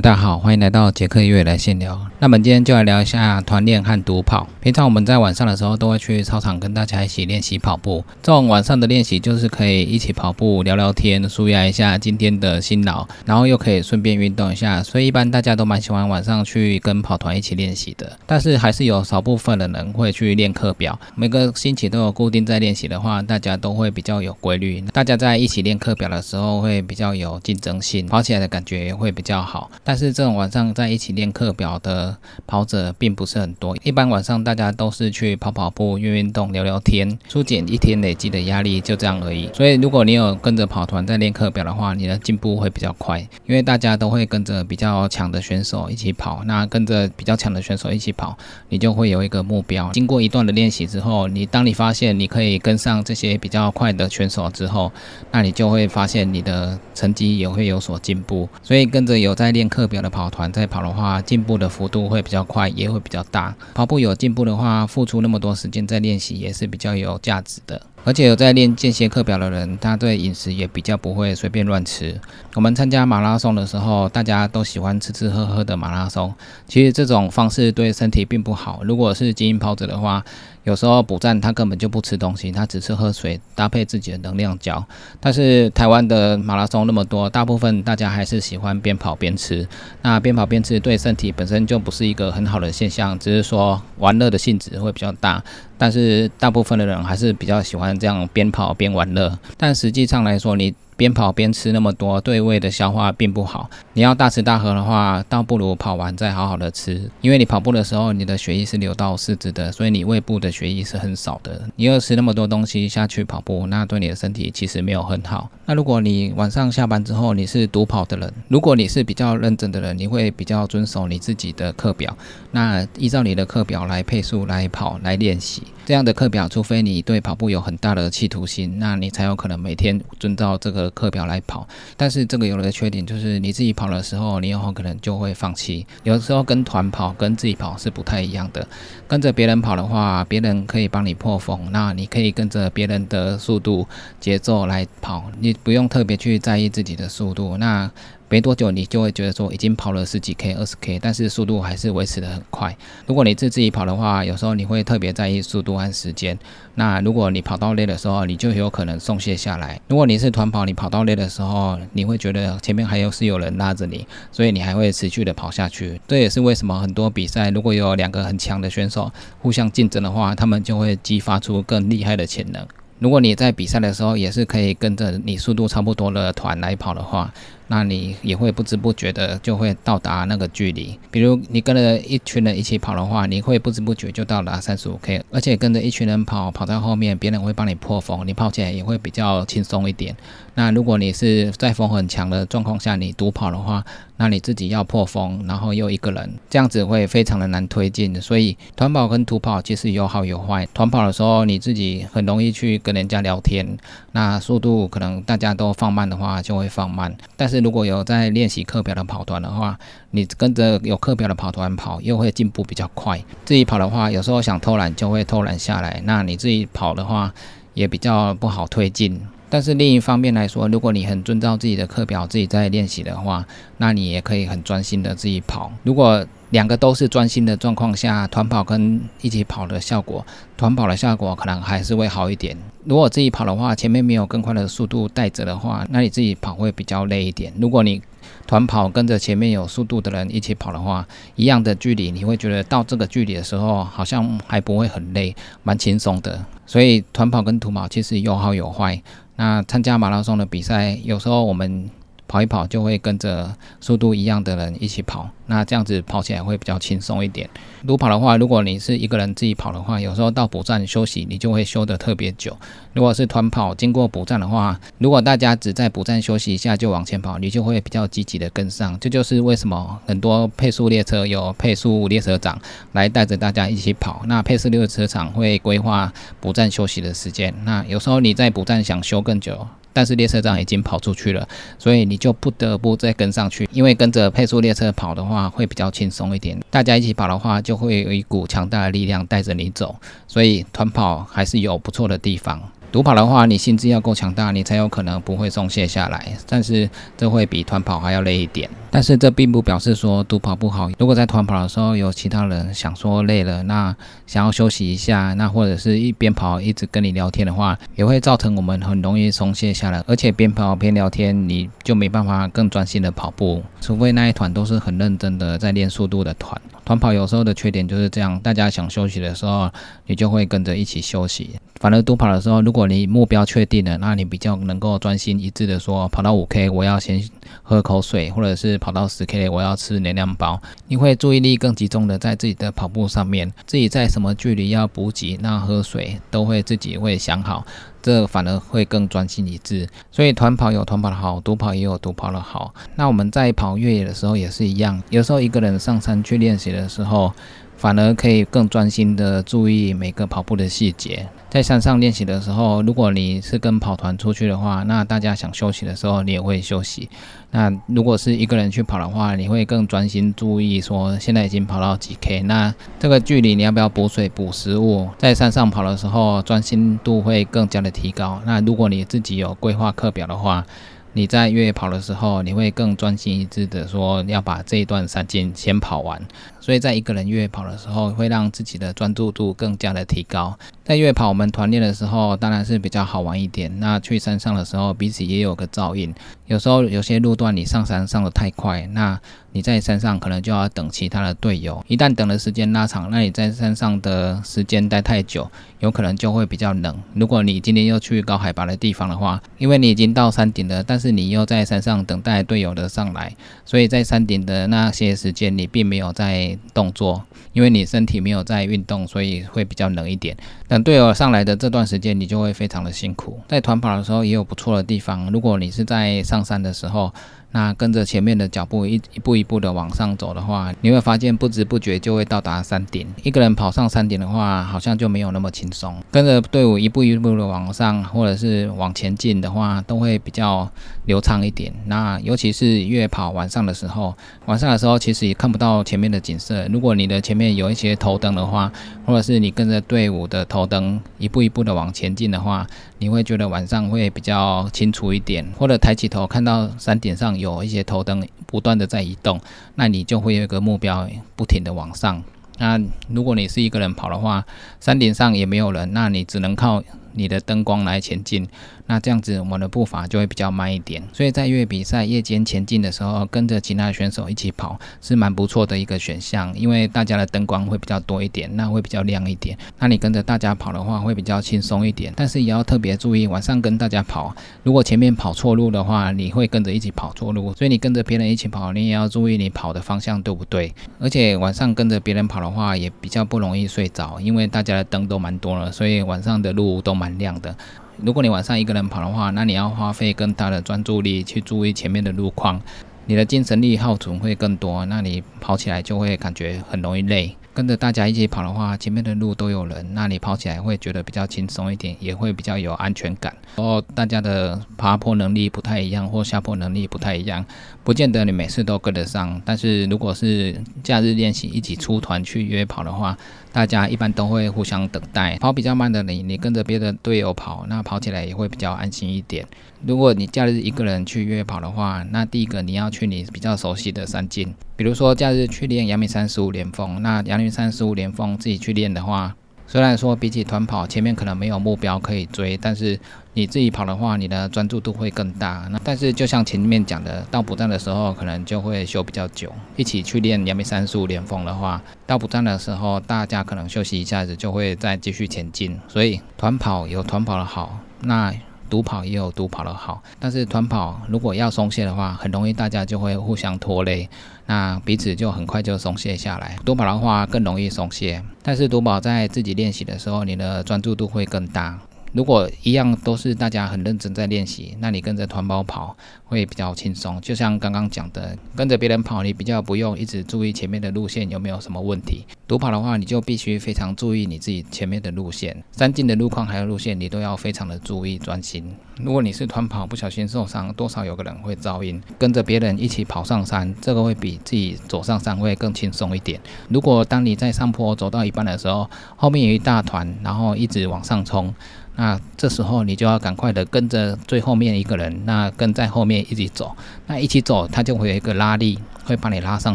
大家好，欢迎来到杰克月来闲聊。那我们今天就来聊一下团练和独跑。平常我们在晚上的时候都会去操场跟大家一起练习跑步。这种晚上的练习就是可以一起跑步、聊聊天、舒压一下今天的辛劳，然后又可以顺便运动一下。所以一般大家都蛮喜欢晚上去跟跑团一起练习的。但是还是有少部分的人会去练课表，每个星期都有固定在练习的话，大家都会比较有规律。大家在一起练课表的时候会比较有竞争性，跑起来的感觉也会比较好。但是这种晚上在一起练课表的跑者并不是很多，一般晚上大家都是去跑跑步、运运动、聊聊天，疏解一天累积的压力，就这样而已。所以如果你有跟着跑团在练课表的话，你的进步会比较快，因为大家都会跟着比较强的选手一起跑，那跟着比较强的选手一起跑，你就会有一个目标。经过一段的练习之后，你当你发现你可以跟上这些比较快的选手之后，那你就会发现你的成绩也会有所进步。所以跟着有在练课课表的。跑团在跑的话，进步的幅度会比较快，也会比较大。跑步有进步的话，付出那么多时间在练习，也是比较有价值的。而且有在练间歇课表的人，他对饮食也比较不会随便乱吃。我们参加马拉松的时候，大家都喜欢吃吃喝喝的马拉松，其实这种方式对身体并不好。如果是精英跑者的话，有时候补站他根本就不吃东西，他只是喝水搭配自己的能量胶。但是台湾的马拉松那么多，大部分大家还是喜欢边跑边吃。那边跑边吃对身体本身就不是一个很好的现象，只是说玩乐的性质会比较大。但是大部分的人还是比较喜欢这样边跑边玩乐。但实际上来说，你边跑边吃那么多，对胃的消化并不好。你要大吃大喝的话，倒不如跑完再好好的吃。因为你跑步的时候，你的血液是流到四肢的，所以你胃部的血液是很少的。你又吃那么多东西下去跑步，那对你的身体其实没有很好。那如果你晚上下班之后你是独跑的人，如果你是比较认真的人，你会比较遵守你自己的课表，那依照你的课表来配速来跑来练习。这样的课表，除非你对跑步有很大的企图心，那你才有可能每天遵照这个课表来跑。但是这个有了个缺点，就是你自己跑的时候，你有可能就会放弃。有的时候跟团跑跟自己跑是不太一样的。跟着别人跑的话，别人可以帮你破风，那你可以跟着别人的速度节奏来跑，你不用特别去在意自己的速度。那没多久，你就会觉得说已经跑了十几 K、二十 K，但是速度还是维持的很快。如果你是自己跑的话，有时候你会特别在意速度和时间。那如果你跑到累的时候，你就有可能松懈下来。如果你是团跑，你跑到累的时候，你会觉得前面还有是有人拉着你，所以你还会持续的跑下去。这也是为什么很多比赛如果有两个很强的选手互相竞争的话，他们就会激发出更厉害的潜能。如果你在比赛的时候也是可以跟着你速度差不多的团来跑的话，那你也会不知不觉的就会到达那个距离。比如你跟着一群人一起跑的话，你会不知不觉就到达三十五 K，而且跟着一群人跑，跑在后面，别人会帮你破风，你跑起来也会比较轻松一点。那如果你是在风很强的状况下你独跑的话，那你自己要破风，然后又一个人，这样子会非常的难推进。所以团跑跟独跑其实有好有坏。团跑的时候你自己很容易去跟人家聊天，那速度可能大家都放慢的话就会放慢，但是。如果有在练习课表的跑团的话，你跟着有课表的跑团跑，又会进步比较快。自己跑的话，有时候想偷懒就会偷懒下来。那你自己跑的话，也比较不好推进。但是另一方面来说，如果你很遵照自己的课表，自己在练习的话，那你也可以很专心的自己跑。如果两个都是专心的状况下，团跑跟一起跑的效果，团跑的效果可能还是会好一点。如果自己跑的话，前面没有更快的速度带着的话，那你自己跑会比较累一点。如果你团跑跟着前面有速度的人一起跑的话，一样的距离，你会觉得到这个距离的时候，好像还不会很累，蛮轻松的。所以团跑跟土跑其实有好有坏。那参加马拉松的比赛，有时候我们。跑一跑就会跟着速度一样的人一起跑，那这样子跑起来会比较轻松一点。如跑的话，如果你是一个人自己跑的话，有时候到补站休息，你就会休得特别久。如果是团跑，经过补站的话，如果大家只在补站休息一下就往前跑，你就会比较积极的跟上。这就是为什么很多配速列车有配速列车长来带着大家一起跑。那配速列车长会规划补站休息的时间。那有时候你在补站想休更久。但是列车长已经跑出去了，所以你就不得不再跟上去。因为跟着配速列车跑的话，会比较轻松一点。大家一起跑的话，就会有一股强大的力量带着你走。所以团跑还是有不错的地方。独跑的话，你心智要够强大，你才有可能不会松懈下来。但是这会比团跑还要累一点。但是这并不表示说独跑不好。如果在团跑的时候有其他人想说累了，那想要休息一下，那或者是一边跑一直跟你聊天的话，也会造成我们很容易松懈下来。而且边跑边聊天，你就没办法更专心的跑步。除非那一团都是很认真的在练速度的团。团跑有时候的缺点就是这样，大家想休息的时候，你就会跟着一起休息。反而独跑的时候，如果你目标确定了，那你比较能够专心一致的说，跑到五 K 我要先喝口水，或者是跑到十 K 我要吃能量包。你会注意力更集中的在自己的跑步上面，自己在什么距离要补给，那喝水都会自己会想好，这反而会更专心一致。所以团跑有团跑的好，独跑也有独跑的好。那我们在跑越野的时候也是一样，有时候一个人上山去练习的时候。反而可以更专心的注意每个跑步的细节。在山上练习的时候，如果你是跟跑团出去的话，那大家想休息的时候，你也会休息。那如果是一个人去跑的话，你会更专心注意说现在已经跑到几 K，那这个距离你要不要补水补食物？在山上跑的时候，专心度会更加的提高。那如果你自己有规划课表的话，你在越野跑的时候，你会更专心一致的说要把这一段山径先跑完。所以在一个人越野跑的时候，会让自己的专注度更加的提高。在越野跑我们团练的时候，当然是比较好玩一点。那去山上的时候，彼此也有个照应。有时候有些路段你上山上的太快，那你在山上可能就要等其他的队友。一旦等的时间拉长，那你在山上的时间待太久，有可能就会比较冷。如果你今天又去高海拔的地方的话，因为你已经到山顶了，但是你又在山上等待队友的上来，所以在山顶的那些时间你并没有在。动作，因为你身体没有在运动，所以会比较冷一点。等队友上来的这段时间，你就会非常的辛苦。在团跑的时候也有不错的地方，如果你是在上山的时候。那跟着前面的脚步一一步一步的往上走的话，你会发现不知不觉就会到达山顶。一个人跑上山顶的话，好像就没有那么轻松。跟着队伍一步一步的往上，或者是往前进的话，都会比较流畅一点。那尤其是越跑晚上的时候，晚上的时候其实也看不到前面的景色。如果你的前面有一些头灯的话，或者是你跟着队伍的头灯一步一步的往前进的话，你会觉得晚上会比较清楚一点，或者抬起头看到山顶上。有一些头灯不断的在移动，那你就会有一个目标，不停的往上。那如果你是一个人跑的话，山顶上也没有人，那你只能靠你的灯光来前进。那这样子，我们的步伐就会比较慢一点。所以在越野比赛夜间前进的时候，跟着其他选手一起跑是蛮不错的一个选项，因为大家的灯光会比较多一点，那会比较亮一点。那你跟着大家跑的话，会比较轻松一点。但是也要特别注意，晚上跟大家跑，如果前面跑错路的话，你会跟着一起跑错路。所以你跟着别人一起跑，你也要注意你跑的方向对不对。而且晚上跟着别人跑的话，也比较不容易睡着，因为大家的灯都蛮多了，所以晚上的路都蛮亮的。如果你晚上一个人跑的话，那你要花费更大的专注力去注意前面的路况，你的精神力耗损会更多，那你跑起来就会感觉很容易累。跟着大家一起跑的话，前面的路都有人，那你跑起来会觉得比较轻松一点，也会比较有安全感。然后大家的爬坡能力不太一样，或下坡能力不太一样，不见得你每次都跟得上。但是如果是假日练习一起出团去约跑的话，大家一般都会互相等待。跑比较慢的你，你跟着别的队友跑，那跑起来也会比较安心一点。如果你假日一个人去约跑的话，那第一个你要去你比较熟悉的山径，比如说假日去练阳明山十五连峰，那阳明山十五连峰自己去练的话。虽然说比起团跑，前面可能没有目标可以追，但是你自己跑的话，你的专注度会更大。那但是就像前面讲的，到补站的时候可能就会休比较久。一起去练阳明山十五连峰的话，到补站的时候大家可能休息一下子就会再继续前进。所以团跑有团跑的好，那。独跑也有独跑的好，但是团跑如果要松懈的话，很容易大家就会互相拖累，那彼此就很快就松懈下来。独跑的话更容易松懈，但是独跑在自己练习的时候，你的专注度会更大。如果一样都是大家很认真在练习，那你跟着团跑跑会比较轻松。就像刚刚讲的，跟着别人跑，你比较不用一直注意前面的路线有没有什么问题。独跑的话，你就必须非常注意你自己前面的路线、山径的路况还有路线，你都要非常的注意专心。如果你是团跑不小心受伤，多少有个人会噪音。跟着别人一起跑上山，这个会比自己走上山会更轻松一点。如果当你在上坡走到一半的时候，后面有一大团，然后一直往上冲。那这时候你就要赶快的跟着最后面一个人，那跟在后面一起走，那一起走，他就会有一个拉力。会把你拉上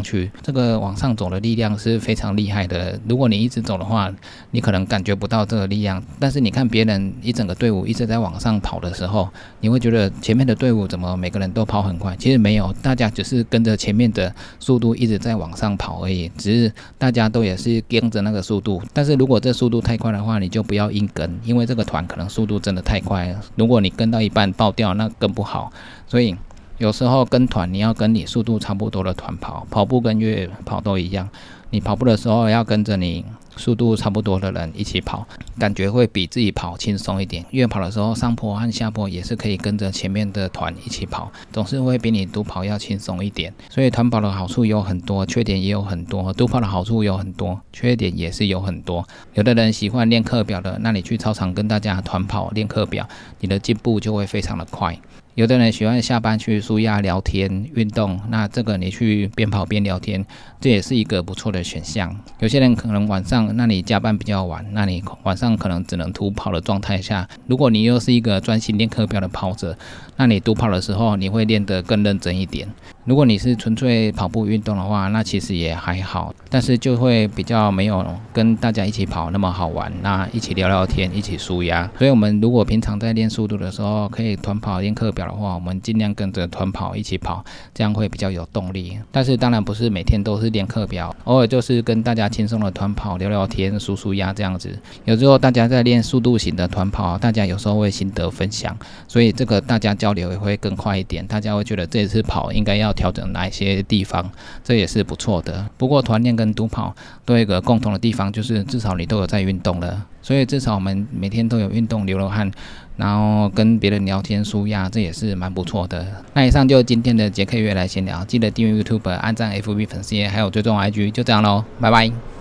去，这个往上走的力量是非常厉害的。如果你一直走的话，你可能感觉不到这个力量。但是你看别人一整个队伍一直在往上跑的时候，你会觉得前面的队伍怎么每个人都跑很快？其实没有，大家只是跟着前面的速度一直在往上跑而已。只是大家都也是跟着那个速度。但是如果这速度太快的话，你就不要硬跟，因为这个团可能速度真的太快。如果你跟到一半爆掉，那更不好。所以。有时候跟团，你要跟你速度差不多的团跑，跑步跟越野跑都一样。你跑步的时候要跟着你速度差不多的人一起跑，感觉会比自己跑轻松一点。越野跑的时候，上坡和下坡也是可以跟着前面的团一起跑，总是会比你独跑要轻松一点。所以团跑的好处有很多，缺点也有很多；独跑的好处有很多，缺点也是有很多。有的人喜欢练课表的，那你去操场跟大家团跑练课表，你的进步就会非常的快。有的人喜欢下班去舒压、聊天、运动，那这个你去边跑边聊天，这也是一个不错的选项。有些人可能晚上，那你加班比较晚，那你晚上可能只能徒跑的状态下，如果你又是一个专心练课标的跑者，那你独跑的时候，你会练得更认真一点。如果你是纯粹跑步运动的话，那其实也还好，但是就会比较没有跟大家一起跑那么好玩。那一起聊聊天，一起舒压。所以，我们如果平常在练速度的时候，可以团跑练课表的话，我们尽量跟着团跑一起跑，这样会比较有动力。但是，当然不是每天都是练课表，偶尔就是跟大家轻松的团跑聊聊天、舒舒压这样子。有时候大家在练速度型的团跑，大家有时候会心得分享，所以这个大家交流也会更快一点。大家会觉得这次跑应该要。调整哪一些地方，这也是不错的。不过团练跟独跑都有一个共同的地方，就是至少你都有在运动了。所以至少我们每天都有运动流流汗，然后跟别人聊天舒压，这也是蛮不错的。那以上就是今天的杰克月来闲聊，记得订阅 YouTube、按赞 FB 粉丝页，还有追踪 IG，就这样喽，拜拜。